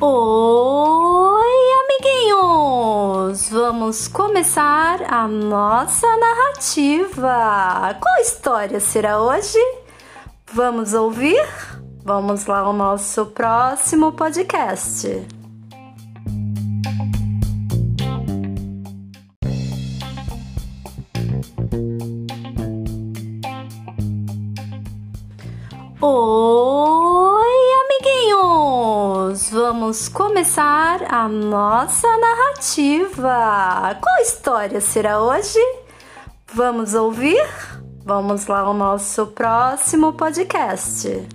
Oi, amiguinhos! Vamos começar a nossa narrativa. Qual história será hoje? Vamos ouvir? Vamos lá ao nosso próximo podcast. Oi! vamos começar a nossa narrativa. Qual história será hoje? Vamos ouvir? Vamos lá ao nosso próximo podcast.